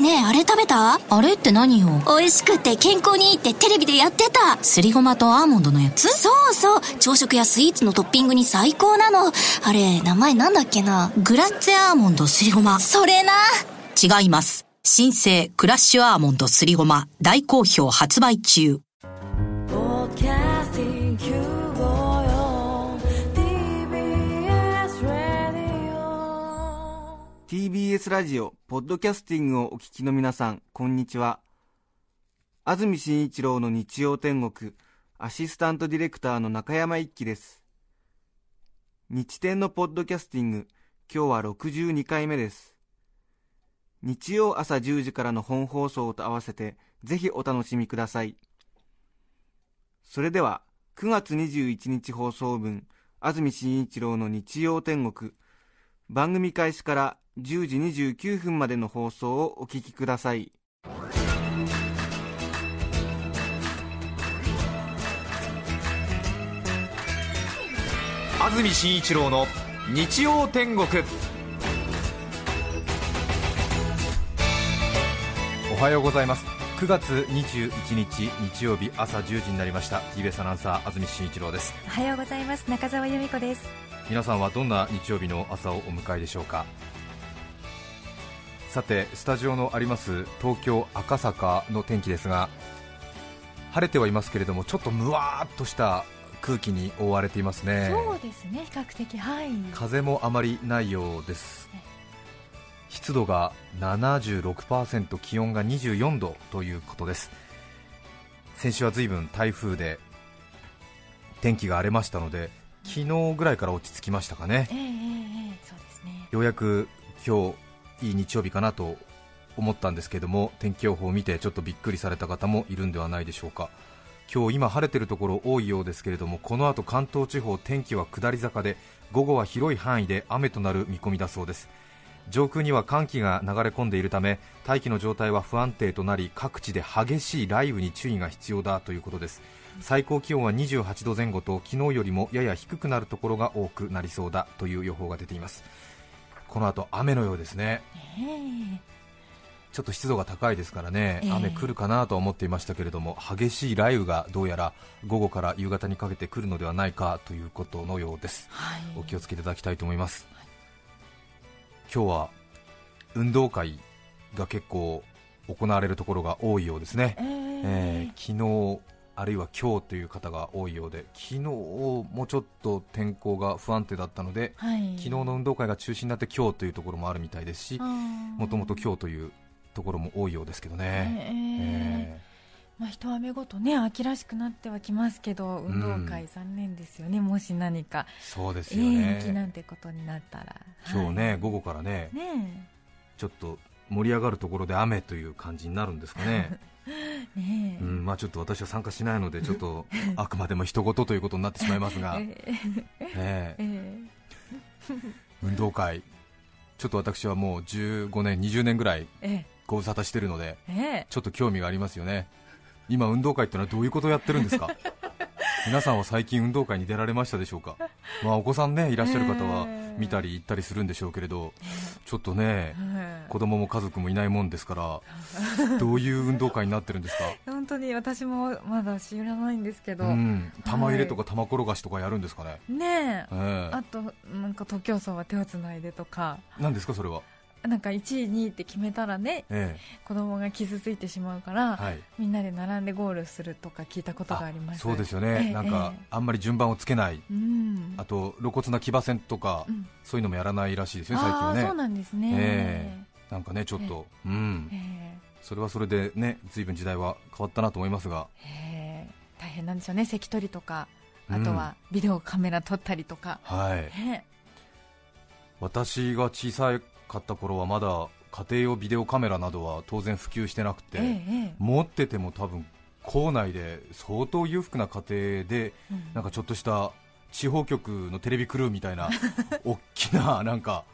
ねえあれ食べた？あれって何よ？美味しくて健康にいいってテレビでやってた。すりごまとアーモンドのやつ？そうそう。朝食やスイーツのトッピングに最高なの。あれ名前なんだっけな？グラッツェアーモンドすりごま。それな。違います。新生クラッシュアーモンドすりごま。大好評発売中 TBS ラジオ、ポッドキャスティングをお聞きの皆さん、こんにちは。安住紳一郎の日曜天国、アシスタントディレクターの中山一輝です。日天のポッドキャスティング、今日は62回目です。日曜朝10時からの本放送と合わせて、ぜひお楽しみください。それでは、9月21日放送分、安住紳一郎の日曜天国、番組開始から10時29分までの放送をお聞きください。安住紳一郎の日曜天国。おはようございます。9月21日日曜日朝10時になりました。TBS アナウンサー安住紳一郎です。おはようございます。中澤由美子です皆さんはどんな日曜日の朝をお迎えでしょうか？さてスタジオのあります東京赤坂の天気ですが晴れてはいますけれどもちょっとむわーっとした空気に覆われていますね。そうですね。比較的はい。風もあまりないようです。湿度が76%気温が24度ということです。先週は随分台風で天気が荒れましたので昨日ぐらいから落ち着きましたかね。ええええええそうですね。ようやく今日いい日曜日かなと思ったんですけども天気予報を見てちょっとびっくりされた方もいるんではないでしょうか。今日今晴れてるところ多いようですけれどもこの後関東地方天気は下り坂で午後は広い範囲で雨となる見込みだそうです。上空には寒気が流れ込んでいるため大気の状態は不安定となり各地で激しい雷雨に注意が必要だということです最高気温は28度前後と昨日よりもやや低くなるところが多くなりそうだという予報が出ています。この後雨のようですね。ええ。ちょっと湿度が高いですからね、ええ。雨来るかなとは思っていましたけれども激しい雷雨がどうやら午後から夕方にかけて来るのではないかということのようです。はい。お気をつけいただきたいと思います、今日は運動会が結構行われるところが多いようですね、ええ。えー昨日あるいは今日という方が多いようで昨日もちょっと天候が不安定だったのではい。昨日の運動会が中止になって今日というところもあるみたいですしももともと今日というところも多いようですけどね、えええまあ一雨ごとね秋らしくなってはきますけど運動会残念ですよね、もし何か。ーそうですよね、延期なんてことになったら。今日ね、はい。午後からねねちょっと盛り上がるところで雨という感じになるんですかね、え ねえ。うんまあ、ちょっと私は参加しないのでちょっと あくまでも人事ということになってしまいますが、ねえ。え。ええ。運動会。ちょっと私はもう15年20年ぐらいええ。ご無沙汰してるのでええ。ちょっと興味がありますよね。今運動会ってのはどういうことをやってるんですか？皆さんは最近運動会に出られましたでしょうか、まあ、お子さんねいらっしゃる方はええ見たり行ったりするんでしょうけれどちょっとねえ子供も家族もいないもんですから どういう運動会になってるんですか？本当に私もまだ知らないんですけど、うん。玉入れとか玉転がしとかやるんですかね、ねえ。えあとなんか徒競走は手をつないでとか。え何ですかそれは？なんか1位2位って決めたらねえ子供が傷ついてしまうから、えはい。みんなで並んでゴールするとか聞いたことがあります。そうですよええねなんかええ。あんまり順番をつけない。うん。あと露骨な騎馬戦とかうん。そういうのもやらないらしいですよ最近はね。そうなんですね、えなんかねちょっとうん。えそれはそれでね随分時代は変わったなと思いますが。ええ。え大変なんでしょうね関取りとかうん。あとはビデオカメラ撮ったりとか、はい。ね。私が小さかった頃はまだ家庭用ビデオカメラなどは当然普及してなくて、えええ持ってても多分校内で相当裕福な家庭でうん。なんかちょっとした地方局のテレビクルーみたいな 大きななんか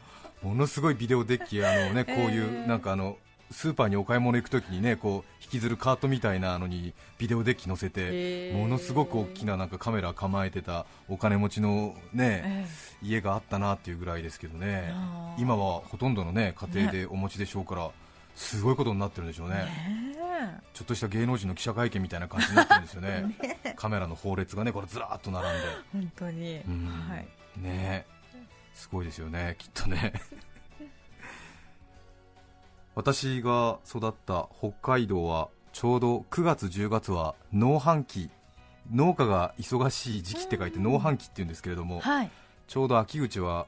ものすごいビデオデッキあのねこういうえーなんかあのスーパーにお買い物行くときにねこう引きずるカートみたいなのにビデオデッキ乗せてえー。ものすごく大きななんかカメラ構えてたお金持ちのねえ家があったなっていうぐらいですけどね。今はほとんどのね家庭でお持ちでしょうからすごいことになってるんでしょうね。ねちょっとした芸能人の記者会見みたいな感じになってるんですよね。カメラの放列がねこれずらーっと並んで。本当に、うん。はい。ねすごいですよねきっとね私が育った北海道はちょうど9月10月は農繁期。農家が忙しい時期って書いて農繁期って言うんですけれどもはい。ちょうど秋口は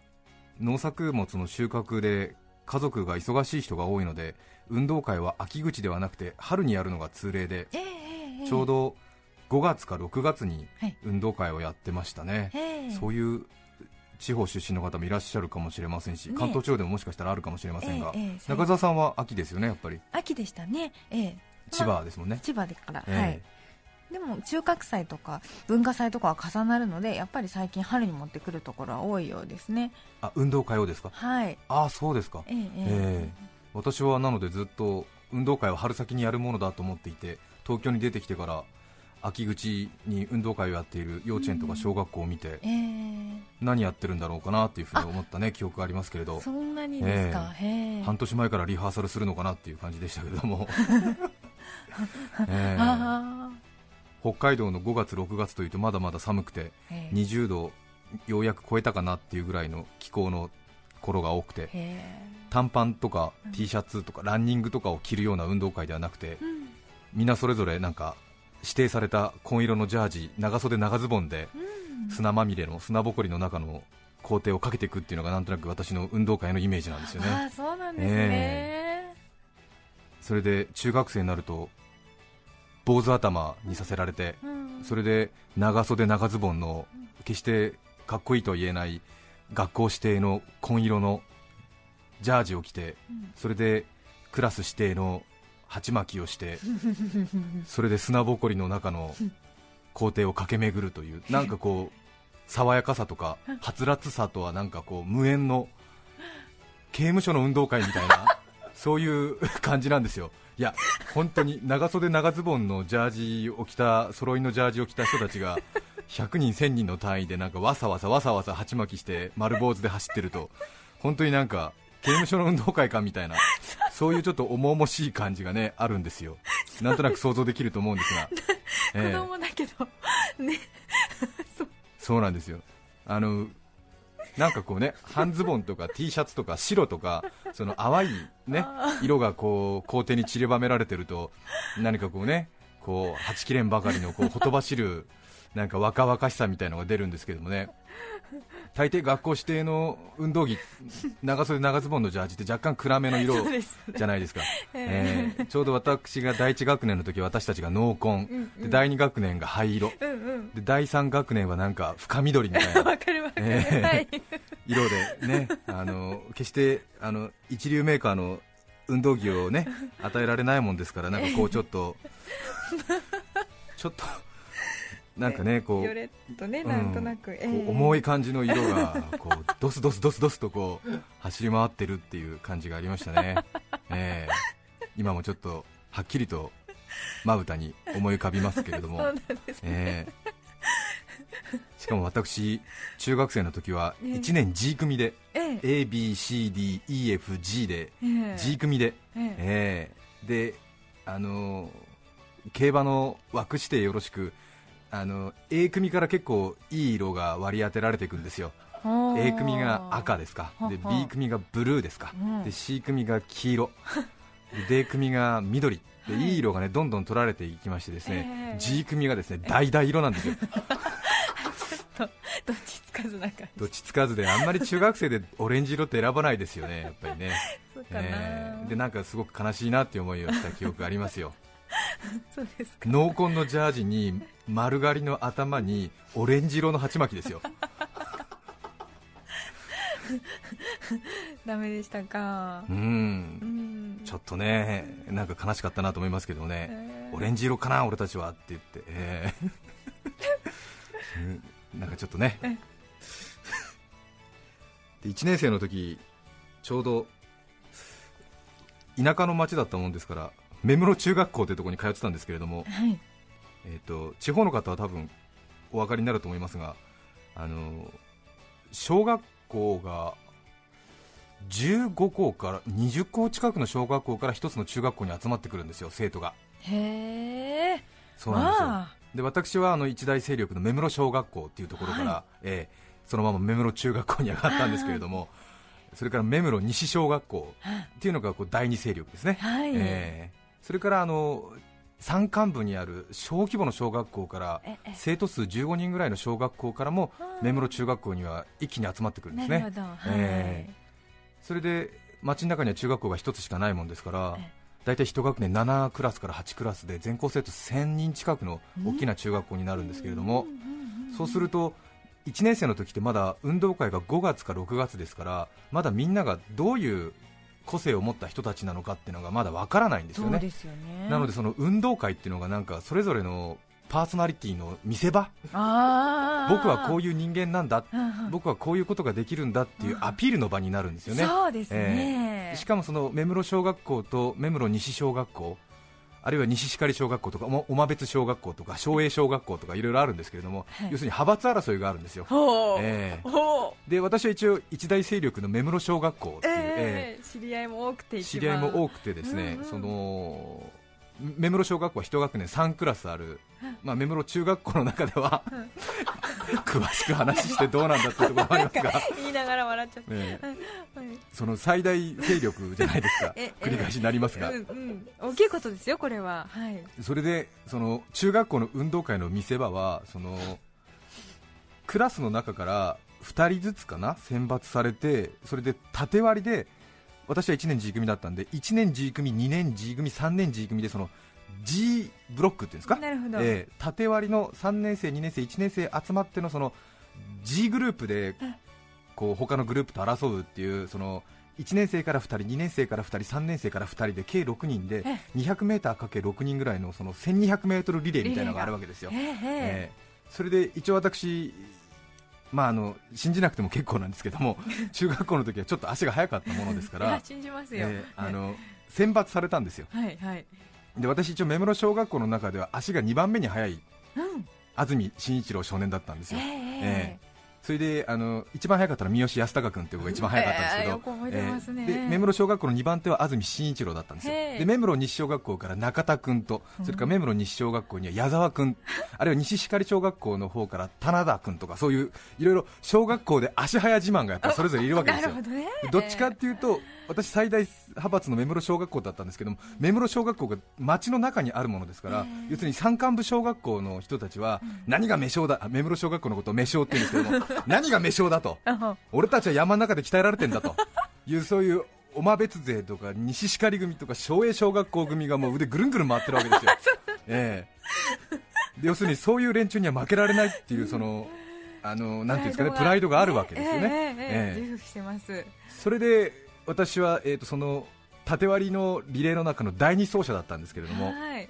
農作物の収穫で家族が忙しい人が多いので運動会は秋口ではなくて春にやるのが通例でええええちょうど5月か6月にはい。運動会をやってましたね、ええ。そういう地方出身の方もいらっしゃるかもしれませんし、ね関東地方でももしかしたらあるかもしれませんが、ええええ中澤さんは秋ですよね、やっぱり。秋でしたね。ええ。千葉ですもんね、千葉でから、ええ。はい。でも中学祭とか文化祭とかは重なるのでやっぱり最近春に持ってくるところは多いようですね。あ運動会をですか、はい。ああそうですか、ええええ。ええ。私はなのでずっと運動会は春先にやるものだと思っていて、東京に出てきてから秋口に運動会をやっている幼稚園とか小学校を見て、ええ。何やってるんだろうかなっていうふうに思ったね記憶がありますけれど。そんなにですか、半年前からリハーサルするのかなっていう感じでしたけれども、北海道の5月、6月というとまだまだ寒くてあへえ20度ようやく超えたかなっていうぐらいの気候の頃が多くて短パンとか T シャツとかランニングとかを着るような運動会ではなくてうん。みんなそれぞれなんか指定された紺色のジャージ長袖長ズボンでうん。砂まみれの砂ぼこりの中の工程をかけていくっていうのがなんとなく私の運動会のイメージなんですよね。ああそうなんですね、それで中学生になると坊主頭にさせられてうん。それで長袖長ズボンの決してかっこいいとは言えない学校指定の紺色のジャージを着てうん。それでクラス指定の鉢巻きをして それで砂ぼこりの中の工程を駆け巡るというなんかこう爽やかさとかはつらつさとはなんかこう無縁の刑務所の運動会みたいなそういう感じなんですよ。いや本当に長袖長ズボンのジャージを着た揃いのジャージを着た人たちが100人1000人の単位でなんかわさわさわさわさ鉢巻きして丸坊主で走ってると本当になんか刑務所の運動会かみたいな。そういうちょっと重々しい感じがねあるんですよ。なんとなく想像できると思うんですが、ええ。子供だけど。ね。そうなんですよ。あのなんかこうね半ズボンとか T シャツとか白とかその淡いね色がこう校庭に散りばめられてると何かこうねこうはちきれんばかりのこうほとばしるなんか若々しさみたいのが出るんですけどもね。大抵学校指定の運動着長袖長ズボンのジャージって若干暗めの色 じゃないですか、えーちょうど私が第1学年の時私たちが濃紺、で第2学年が灰色。うんうん。で第3学年はなんか深緑みたいな ええ。はい。色でねあの決してあの一流メーカーの運動着をね与えられないもんですからなんかこうちょっとちょっとなんかねこうねなんとなく、こう重い感じの色がこう ドスドスドスドスとこう走り回ってるっていう感じがありましたね、ええ。今もちょっとはっきりとまぶたに思い浮かびますけれども。ね、ええ。しかも私、中学生の時はええ。1年 G 組で、ええ。ABCDEFG で、ええ。G 組で、ええ。ええ。であのー競馬の枠指定よろしくあの A 組から結構いい色が割り当てられていくんですよ、A 組が赤ですか、で B 組がブルーですか、うん。で C 組が黄色、で D 組が緑、ではい。いい色がねどんどん取られていきまして、ですね、ええ。G 組がですね橙色なんですよ。どっちつかずな感じ。どっちつかずであんまり中学生でオレンジ色って選ばないですよね、やっぱりね、そうかな、えーでなんかすごく悲しいなって思いをした記憶がありますよ、そうですか。濃紺のジャージに丸刈りの頭にオレンジ色の鉢巻きですよ、ダメでしたか。う、うん。んちょっとね、なんか悲しかったなと思いますけどね、えー。オレンジ色かな、俺たちはって言って、えー。うん。なんかちょっとね、で1年生の時ちょうど田舎の町だったもんですから、目室中学校というところに通ってたんですけれども、はい。えー、と地方の方は多分お分かりになると思いますが、あの小学校が15校から20校近くの小学校から一つの中学校に集まってくるんですよ、生徒が。へえそうなんですよ、まあ。で私はあの一大勢力の目室小学校っていうところから、はえーそのまま目室中学校に上がったんですけれども、それから目室西小学校っていうのがこう第二勢力ですね、はい。えーそれからあの山間部にある小規模の小学校からええ。生徒数15人ぐらいの小学校からも目室中学校には一気に集まってくるんですね。えそれで街の中には中学校が一つしかないもんですからえ大体一学年7クラスから8クラスで全校生徒1000人近くの大きな中学校になるんですけれども、そうすると1年生の時ってまだ運動会が5月か6月ですからまだみんながどういう個性を持った人たちなのかっていうのがまだわからないんですよね。そうですよね。なのでその運動会っていうのがなんかそれぞれのパーソナリティの見せ場。僕はこういう人間なんだ。僕はこういうことができるんだっていうアピールの場になるんですよね、そうですね、しかもその目室小学校と目室西小学校あるいは西光小学校とかおま別小学校とか昭栄小学校とかいろいろあるんですけれども、はい。要するに派閥争いがあるんですよ、ええ。ほう。で私は一応一大勢力の目室小学校っていう、ええ。え知り合いも多くて知り合いも多くてですね、うんうん。その目室小学校は一学年3クラスある、まあ、目室中学校の中では 詳しく話してどうなんだっていうところもありますが、言いながら笑っちゃった、ええ。はいその最大勢力じゃないですか。え え繰り返しになりますが、うんうん、大きいことですよこれは。はい。それでその中学校の運動会の見せ場はそのクラスの中から2人ずつかな選抜されてそれで縦割りで私は1年 G 組だったんで1年 G 組、2年 G 組、3年 G 組でその G ブロックっていうんですか、なるほど、ええ縦割りの3年生、2年生、1年生集まってのその G グループでこう他のグループと争うっていうその1年生から2人、2年生から2人、3年生から2人で計6人でえ 200m×6 人ぐらいのその 1200m リレーみたいなのがあるわけですよ。えええ。ええ。それで一応私、まあ、あの信じなくても結構なんですけども 中学校の時はちょっと足が速かったものですから、信じますよ、ええあの選抜されたんですよ。はいはい。で私一応目室小学校の中では足が2番目に速いうん。安住紳一郎少年だったんですよ、ええええそれであの一番速かったのは三好康隆君っていう子が一番速かったんですけど、ね。ええで目室小学校の2番手は安住紳一郎だったんですよ。で目室西小学校から中田君とそれから目室西小学校には矢沢君。あるいは西光小学校の方から棚田君とかそういういろいろ小学校で足早自慢がやっぱそれぞれいるわけですよ。どね。でどっちかっていうと私、最大派閥の目室小学校だったんですけども、目室小学校が町の中にあるものですから、要するに山間部小学校の人たちは、何が目小だ、目室小学校のことを目小って言うんですけども、何が目小だと、俺たちは山の中で鍛えられてんだと。いう、そういうおまべ別勢とか西光組とか昭栄小学校組がもう腕ぐるんぐるん回ってるわけですよ、え、要するにそういう連中には負けられないっていう、そのあのなんていうんですかねプライドがあるわけですよね、えええ、ええ、それで私は、えー、とその縦割りのリレーの中の第2走者だったんですけれども、はい。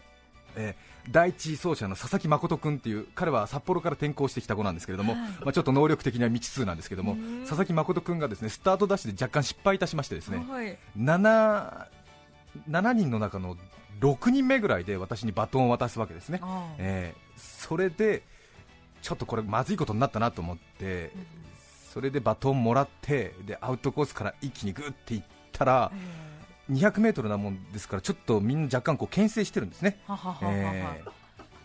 えー第1走者の佐々木誠君っていう彼は札幌から転校してきた子なんですけれども、はい。まあ、ちょっと能力的には未知数なんですけどもうん。佐々木誠君がですねスタートダッシュで若干失敗いたしましてですねはい、7, 7人の中の6人目ぐらいで私にバトンを渡すわけですね、えーそれでちょっとこれまずいことになったなと思ってそれでバトンもらってでアウトコースから一気にグッていったらえ200メートルなもんですからちょっとみんな若干こう牽制してるんですね、えははははは、えー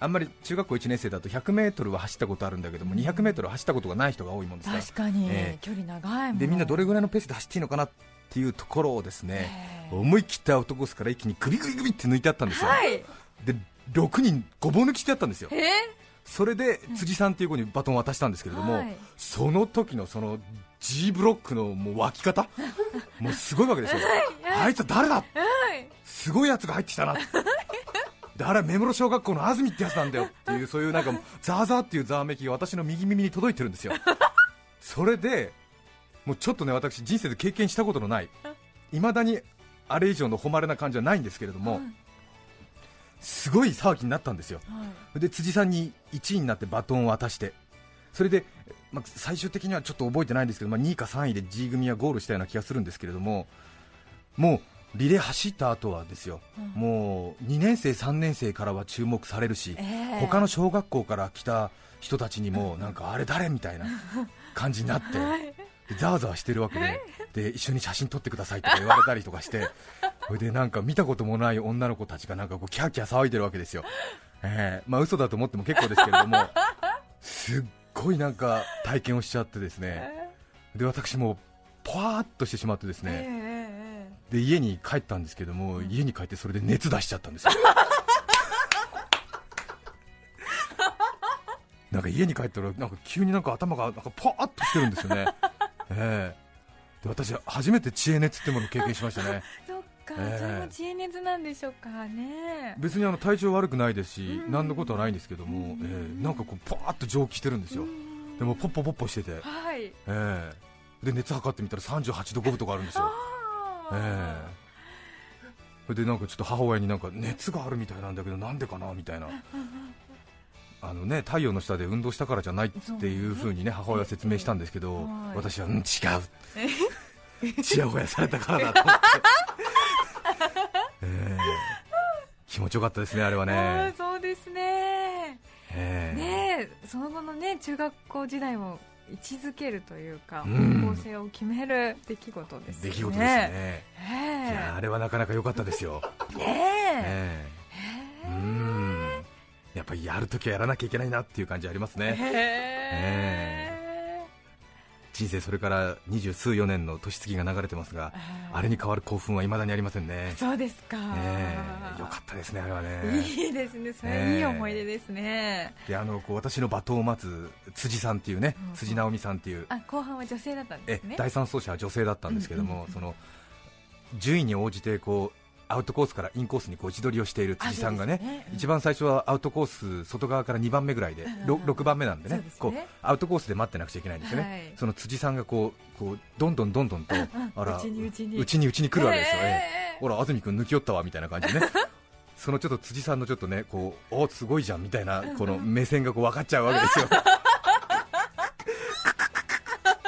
あんまり中学校1年生だと100メートルは走ったことあるんだけども200メートル走ったことがない人が多いもんですから。確かに、ええ。距離長いもん。でみんなどれぐらいのペースで走っていいのかなっていうところをですねええ。思い切ってアウトコースから一気にグビグビグビって抜いてあったんですよ、はい。で6人ごぼう抜きしてやったんですよ。ええそれで辻さんっていう子にバトンを渡したんですけれども、はい。その時のその G ブロックのもう湧き方 もうすごいわけですよ。あいつは誰だ？はい。すごいやつが入ってきたなであれは目室小学校の安住ってやつなんだよっていうそういうなんかザーザーっていうざわめきが私の右耳に届いてるんですよ。それでもうちょっとね私人生で経験したことのないいまだにあれ以上の誉れな感じはないんですけれども、すごい騒ぎになったんですよ。はい。で辻さんに1位になってバトンを渡して。それで、まあ、最終的にはちょっと覚えてないんですけど、まあ、2位か3位で G 組はゴールしたような気がするんですけれどももうリレー走った後はですよ、もう2年生、3年生からは注目されるし、ええ。他の小学校から来た人たちにもなんかあれ誰？みたいな感じになって、はい。でざわざわしてるわけでで一緒に写真撮ってくださいとか言われたりとかして それでなんか見たこともない女の子たちがなんかこうキャーキャー騒いでるわけですよ、えーまあ嘘だと思っても結構ですけれどもすっごいなんか体験をしちゃってですね。で私もポワーっとしてしまってですええね、ええで家に帰ったんですけども、家に帰ってそれで熱出しちゃったんですよ。なんか家に帰ったらなんか急になんか頭がなんかポワーっとしてるんですよね、ええ。で私初めて知恵熱ってものを経験しましたね。そっか、ええ。それも知恵熱なんでしょうか。ね別にあの体調悪くないですし、うん何のことはないんですけども、ええ。なんかこうポワーっと蒸気してるんですよ、でもポッポポッポしてて、えはい。えで熱測ってみたら38度5分とかあるんですよ、あえーえ。それでなんかちょっと母親になんか熱があるみたいなんだけどなんでかなみたいなあのね太陽の下で運動したからじゃないっていう風にね母親は説明したんですけど、はい。私は、うん、違う。ちやほやされたからだと。思って、ええ。気持ちよかったですねあれはあねー、そうですね。ええ。ねえその後のね中学校時代を位置づけるというか、うん。方向性を決める出来事ですよね。出来事ですね、えいやあれはなかなか良かったですよ、え。ねえ。ええ。うんやっぱりやるときはやらなきゃいけないなっていう感じありますね、へえ人生それから二十数四年の年月が流れてますが、あれに変わる興奮はいまだにありませんね、そうですか、ええよかったですね、あれはね。いいですねそれ。いい思い出ですね、であのこう私の罵倒を待つ辻さんっていうね、うん辻直美さんっていう、あ後半は女性だったんでえすね。第三走者は女性だったんですけども、うんうんうん。その順位に応じてこうアウトコースからインコースにこう自撮りをしている辻さんがね、ね。うん。一番最初はアウトコース外側から2番目ぐらいで、うん。ろ 6, 番目なんでねね。こうアウトコースで待ってなくちゃいけないんですよね、はい。その辻さんがこうこうどんどんどんどんと、あらうちにうちにうちにうちに来るわけですよ、ええええ。ほら安住君抜き寄ったわみたいな感じでね。そのちょっと辻さんのちょっとねこうおすごいじゃんみたいなこの目線がこう分かっちゃうわけですよ。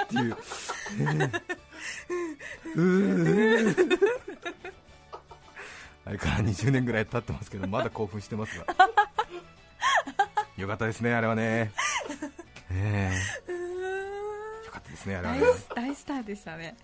っていう。う ーあれから20年ぐらい経ってますけどまだ興奮してますが。よかったですねあれはね。ええ。よかったですねあれは大ねス大スターでしたね。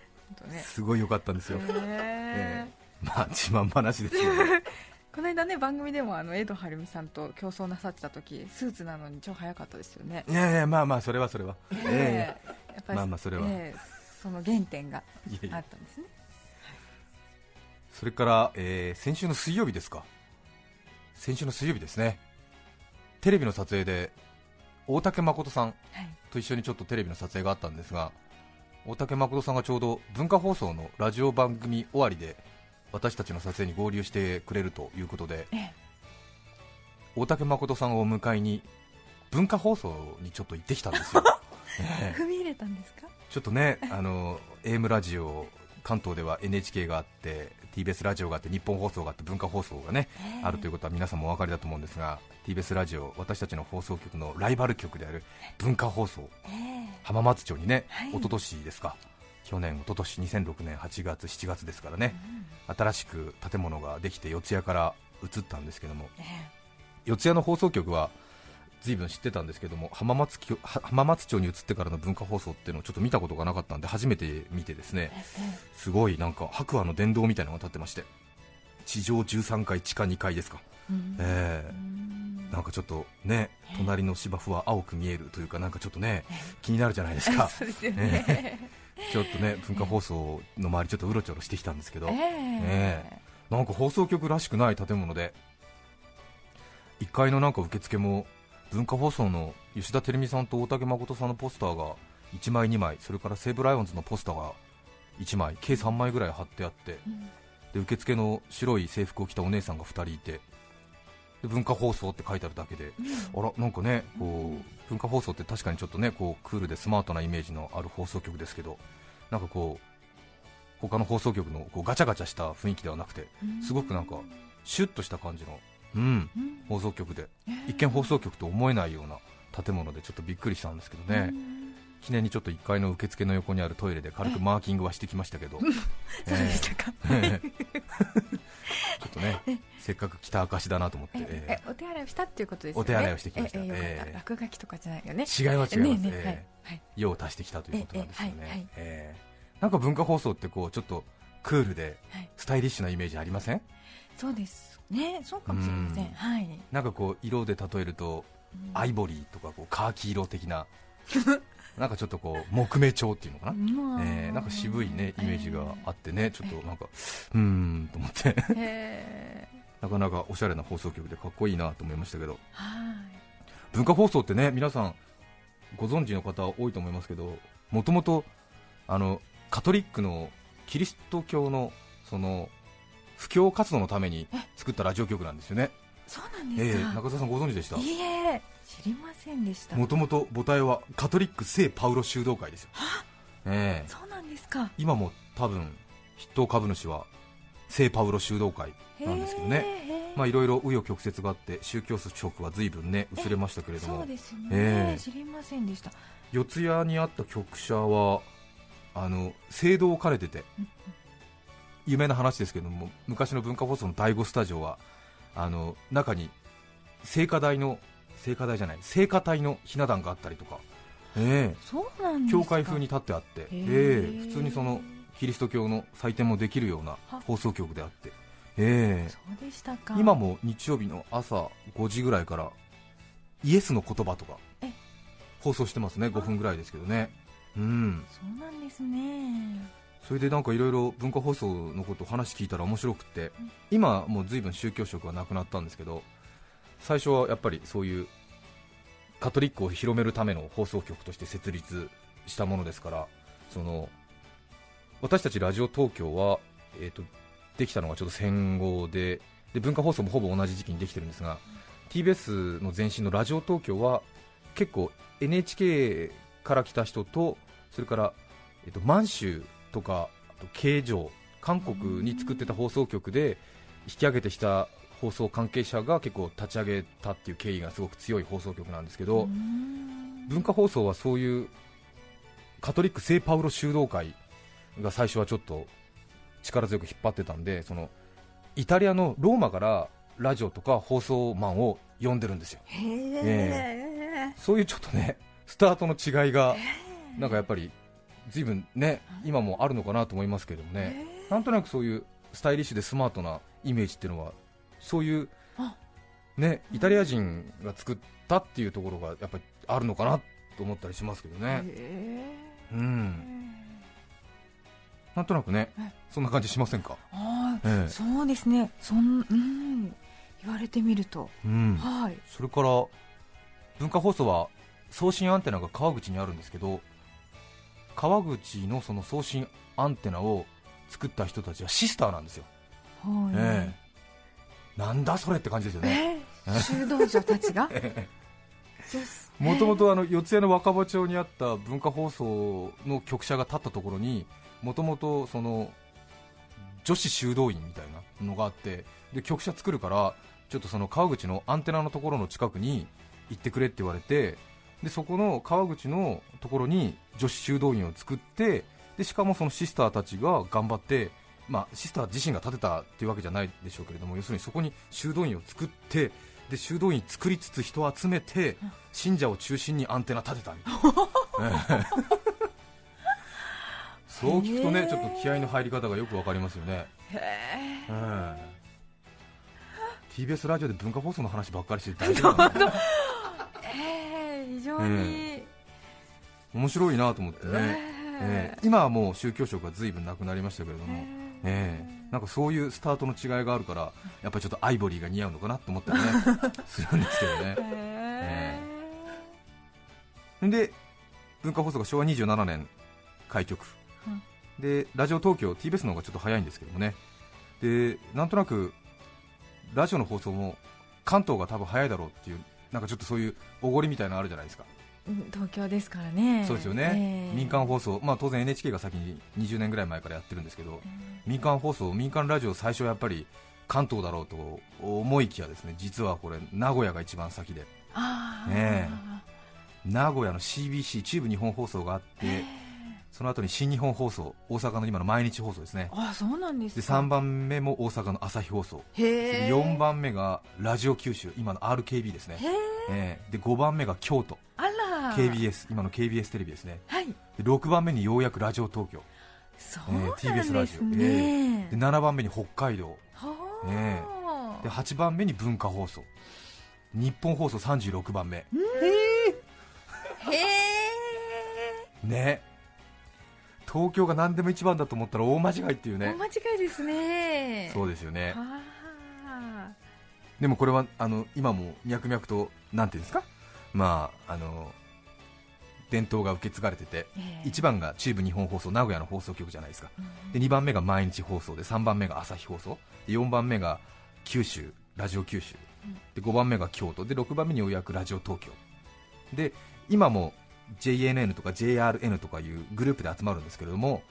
ね。すごい良かったんですよ、へえええ。まあ自慢話ですよ。ね この間ね番組でもあの江戸晴美さんと競争なさってた時スーツなのに超早かったですよね。いやいやまあまあそれはそれは。ええ。やっぱりまあまあそれは。ええその原点があったんですねそれから、えー先週の水曜日ですか。先週の水曜日ですね。テレビの撮影で大竹誠さんはい。と一緒にちょっとテレビの撮影があったんですが大竹誠さんがちょうど文化放送のラジオ番組終わりで私たちの撮影に合流してくれるということでええ。大竹誠さんを迎えに文化放送にちょっと行ってきたんですよ、ええ。踏み入れたんですか？ちょっとね、あの AM ラジオ、関東では NHK があって TBS ラジオがあって日本放送があって文化放送がね、ええ。あるということは皆さんもお分かりだと思うんですが TBS ラジオ、私たちの放送局のライバル局である文化放送、ええ。浜松町にね、はい。一昨年ですか、去年、一昨年2006年8月、7月ですからね、新しく建物ができて四谷から移ったんですけども、え。四谷の放送局は随分知ってたんですけども浜松浜松町に移ってからの文化放送っていうのをちょっと見たことがなかったんで初めて見てですねええすごいなんか白亜の殿堂みたいなのが建ってまして地上13階地下2階ですか、うん。ええ。うんなんかちょっとね隣の芝生は青く見えるというかなんかちょっとねえ気になるじゃないですか。そうですよね。ちょっとね文化放送の周りちょっとうろちょろしてきたんですけど、ええ。なんか放送局らしくない建物で1階のなんか受付も文化放送の吉田照美さんと大竹誠さんのポスターが1枚2枚それから西武ライオンズのポスターが1枚計3枚ぐらい貼ってあってうんで受付の白い制服を着たお姉さんが2人いてで文化放送って書いてあるだけであらなんかねこう文化放送って確かにちょっとねこうクールでスマートなイメージのある放送局ですけどなんかこう他の放送局のこうガチャガチャした雰囲気ではなくてすごくなんかシュッとした感じの、うん、うん放送局で。一見放送局と思えないような建物でちょっとびっくりしたんですけどね。記念にちょっと1階の受付の横にあるトイレで軽くマーキングはしてきましたけど、そうでしたか。ええ。ちょっとねせっかく来た証だなと思って、ええ。えお手洗いをしたっていうことですよね。お手洗いをしてきました。え落書きとかじゃないよね。ー違います違います、ねはい。はい。用を足してきたということなんですよね、え。なんか文化放送ってこうちょっとクールではい。スタイリッシュなイメージありません？そうですねそうかもしれません。うん。はい。なんかこう色で例えるとアイボリーとかこうカーキ色的な なんかちょっとこう木目調っていうのかな、うんえーなんか渋いねイメージがあってね、ちょっとなんかうーんと思って。へえ なかなかおしゃれな放送局でかっこいいなと思いましたけど。はい。文化放送ってね皆さんご存知の方多いと思いますけどもともとあのカトリックのキリスト教のその布教活動のために作ったラジオ局なんですよね、そうなんえですか、ー中澤さんご存知でした？いいえ知りませんでした。もともと母体はカトリック聖パウロ修道会ですよ、ええ。そうなんですか。今も多分筆頭株主は聖パウロ修道会なんですけどね。まあいろいろ紆余曲折があって宗教色は随分ね薄れましたけれどそもうですね、ええ。知りませんでした。四谷にあった局舎はあの聖堂を兼ねてて有名な話ですけども昔の文化放送の第5スタジオはあの中に聖火台の聖火台じゃない聖火隊のひな壇があったりとか、えそうなん教会風に立ってあって、へえええ。普通にそのキリスト教の祭典もできるようなは放送局であって、ええ。そうでしたか。今も日曜日の朝5時ぐらいからイエスの言葉とかえ。放送してますね。5分ぐらいですけどね。うん。そうなんですねそれでなんかいろいろ文化放送のことを話聞いたら面白くって今もう随分宗教色がなくなったんですけど最初はやっぱりそういうカトリックを広めるための放送局として設立したものですからその私たちラジオ東京は、えー、とできたのがちょっと戦後でで文化放送もほぼ同じ時期にできてるんですが TBS の前身のラジオ東京は結構 NHK から来た人とそれから、えっと満州とかあと慶城韓国に作ってた放送局で引き上げてきた放送関係者が結構立ち上げたっていう経緯がすごく強い放送局なんですけど、文化放送はそういうカトリック聖パウロ修道会が最初はちょっと力強く引っ張ってたんでそのイタリアのローマからラジオとか放送マンを呼んでるんですよ。へえ。そういうちょっとねスタートの違いがなんかやっぱり随分ね今もあるのかなと思いますけどもね。なんとなくそういうスタイリッシュでスマートなイメージっていうのはそういうあ。ねイタリア人が作ったっていうところがやっぱりあるのかなと思ったりしますけどね。へうん。なんとなくねえそんな感じしませんか？ああええ。そうですね。そんうん。言われてみると。うん。はい。それから文化放送は送信アンテナが川口にあるんですけど川口のその送信アンテナを作った人たちはシスターなんですよ、はい。ええ。なんだそれって感じですよね。えー修道女たちが？もともとあの四谷の若葉町にあった文化放送の局舎が建ったところにもともとその女子修道院みたいなのがあってで局舎作るからちょっとその川口のアンテナのところの近くに行ってくれって言われてでそこの川口のところに女子修道院を作ってでしかもそのシスターたちが頑張って、まあ、シスター自身が建てたっていうわけじゃないでしょうけれども要するにそこに修道院を作ってで修道院作りつつ人を集めて信者を中心にアンテナ立てたみたいな、ええ。そう聞くとねちょっと気合の入り方がよくわかりますよね、へ TBS ラジオで文化放送の話ばっかりして大丈夫なのえー非常に、面白いなと思ってね、え。え今はもう宗教色が随分なくなりましたけれども、え。えなんかそういうスタートの違いがあるからやっぱりちょっとアイボリーが似合うのかなと思ったりね。するんですけどね。へで文化放送が昭和27年開局、うん。でラジオ東京 TBS の方がちょっと早いんですけどもね。でなんとなくラジオの放送も関東が多分早いだろうっていうなんかちょっとそういうおごりみたいなのあるじゃないですか、うん東京ですからね。そうですよね、えー民間放送、まあ、当然 NHK が先に20年ぐらい前からやってるんですけど、民間放送、民間ラジオ、最初やっぱり関東だろうと思いきや、ですね。実はこれ、名古屋が一番先で、ね名古屋の CBC、中部日本放送があって、その後に新日本放送大阪の今の毎日放送ですね。あそうなんですでか3番目も大阪の朝日放送。へえ4番目がラジオ九州今の RKB ですね。へええ。ーで5番目が京都。あら。KBS 今の KBS テレビですね。はい。で6番目にようやくラジオ東京。そうなんですえー TBS ラジオ。ね、で7番目に北海道。で8番目に文化放送。日本放送36番目。へえね東京が何でも一番だと思ったら大間違いっていうね。大間違いですね。そうですよね。はあ。でもこれはあの今も脈々となんていうんですか？まああの伝統が受け継がれててええ。1番が中部日本放送名古屋の放送局じゃないですか。うんで2番目が毎日放送で3番目が朝日放送で4番目が九州ラジオ九州うん。で5番目が京都で6番目にようやくラジオ東京。で今も JNN とか JRN とかいうグループで集まるんですけれども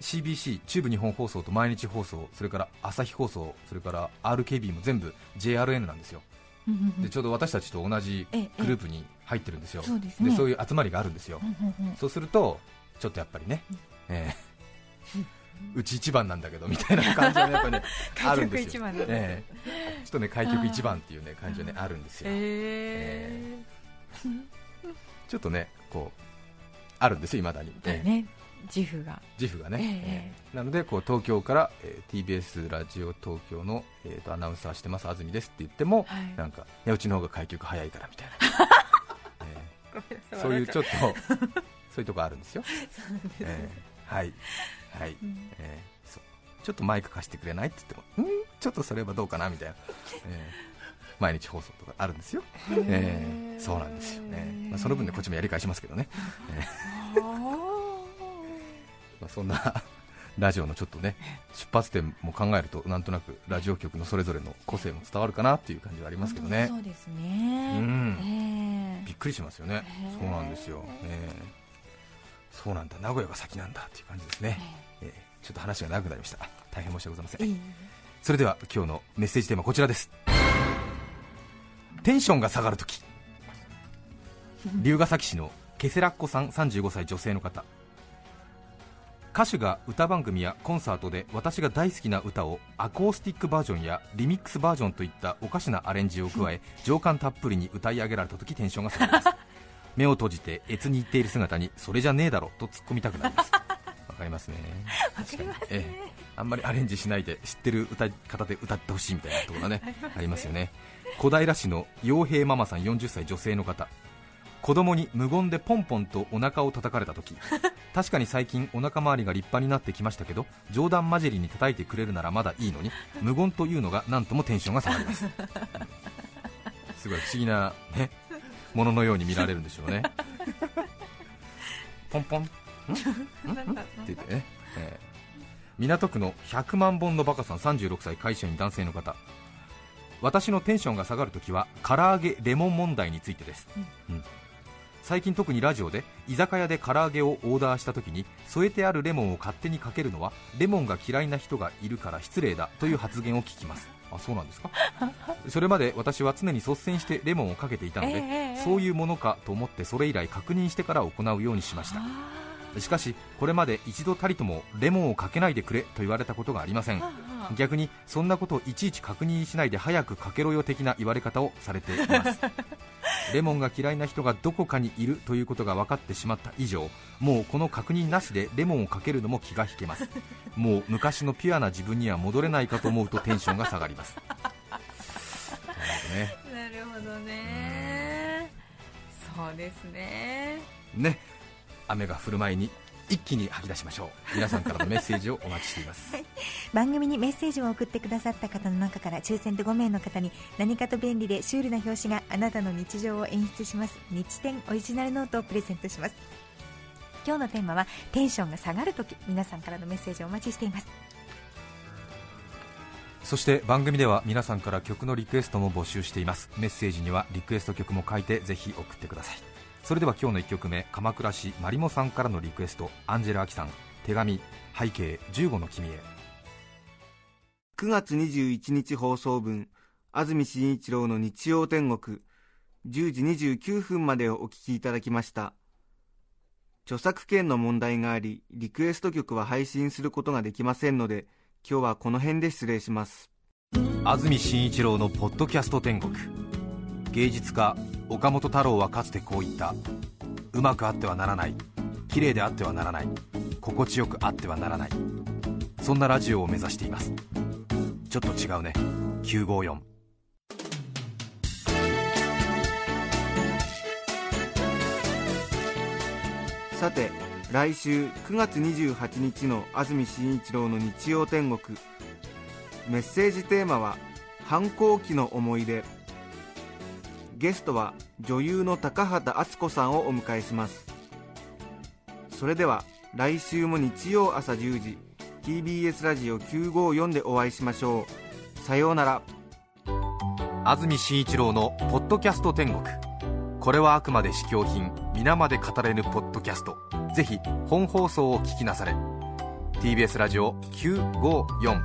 CBC 中部日本放送と毎日放送それから朝日放送それから RKB も全部 JRN なんですよ。でちょうど私たちと同じええグループに入ってるんですよ。そうですね。そういう集まりがあるんですよ。そうするとちょっとやっぱりね、ええ うち一番なんだけどみたいな感じがねやっぱ りね。あるんですよ、ちょっとね開局一番っていうね感じがねあるんですよ、え。ちょっとねこうあるんですよ未だに、ね。自負が。自負がね、ええ。ええ。なのでこう東京から、えー TBS ラジオ東京の、えーとアナウンサーしてます安住ですって言っても、はい。なんかいやうちの方が開局早いからみたいな、えごめんなさえそういうちょっっと そういうとこあるんですよ、とええ。はい。はい、うん。えーそう。ちょっとマイク貸してくれないって言ってもん？ちょっとそれはどうかな？みたいな、えー毎日放送とかあるんですよ、えー。そうなんですよね、まあ、その分でこっちもやり返しますけどね、えー。まあ、そんなラジオのちょっとね出発点も考えるとなんとなくラジオ局のそれぞれの個性も伝わるかなっていう感じはありますけどね。そうですね。うん。ええびっくりしますよね。そうなんですよ、えー。そうなんだ。名古屋が先なんだっていう感じですね、えー。ちょっと話が長くなりました。大変申し訳ございません。それでは今日のメッセージテーマはこちらですテンションが下がるとき龍ヶ崎市のケセラッコさん35歳女性の方。歌手が歌番組やコンサートで私が大好きな歌をアコースティックバージョンやリミックスバージョンといったおかしなアレンジを加え情感たっぷりに歌い上げられたときテンションが下がります。目を閉じて越に言っている姿にそれじゃねえだろと突っ込みたくなります。わかりますね。わかりますね。ええ。あんまりアレンジしないで知ってる歌い方で歌ってほしいみたいなところがね。ありますよね小平市の陽平ママさん40歳女性の方。子供に無言でポンポンとお腹を叩かれた時。確かに最近お腹周りが立派になってきましたけど冗談交じりに叩いてくれるならまだいいのに無言というのが何ともテンションが下がります。すごい不思議なねもののように見られるんでしょうね。ポンポン。ん？ん？ん？って言ってね、えー港区の100万本のバカさん36歳会社員男性の方私のテンションが下がるときは唐揚げレモン問題についてです、うん。最近特にラジオで居酒屋で唐揚げをオーダーしたときに添えてあるレモンを勝手にかけるのはレモンが嫌いな人がいるから失礼だという発言を聞きます。あそうなんですか？それまで私は常に率先してレモンをかけていたので、ええ。そういうものかと思ってそれ以来確認してから行うようにしましたしかしこれまで一度たりともレモンをかけないでくれと言われたことがありません。逆にそんなことをいちいち確認しないで早くかけろよ的な言われ方をされています。レモンが嫌いな人がどこかにいるということが分かってしまった以上もうこの確認なしでレモンをかけるのも気が引けます。もう昔のピュアな自分には戻れないかと思うとテンションが下がります。なるほどね。なるほどねそうですね。ね雨が降る前に一気に吐き出しましょう。皆さんからのメッセージをお待ちしています。番組にメッセージを送ってくださった方の中から抽選で5名の方に何かと便利でシュールな表紙があなたの日常を演出します。日展オリジナルノートをプレゼントします。今日のテーマはテンションが下がるとき皆さんからのメッセージをお待ちしています。そして番組では皆さんから曲のリクエストも募集しています。メッセージにはリクエスト曲も書いてぜひ送ってくださいそれでは今日の1曲目鎌倉市まりもさんからのリクエストアンジェラ・アキさん手紙背景15の君へ。9月21日放送分安住紳一郎の日曜天国10時29分までをお聞きいただきました。著作権の問題がありリクエスト曲は配信することができませんので今日はこの辺で失礼します。安住紳一郎の「ポッドキャスト天国」芸術家岡本太郎はかつてこう言った。うまくあってはならない。綺麗であってはならない。心地よくあってはならない。そんなラジオを目指しています。ちょっと違うね。954さて来週9月28日の安住紳一郎の日曜天国。メッセージテーマは反抗期の思い出。ゲストは女優の高畑敦子さんをお迎えします。それでは来週も日曜朝10時 TBS ラジオ954でお会いしましょう。さようなら。安住紳一郎の「ポッドキャスト天国」これはあくまで試供品皆まで語れぬポッドキャスト。ぜひ本放送を聞きなされ。TBS ラジオ954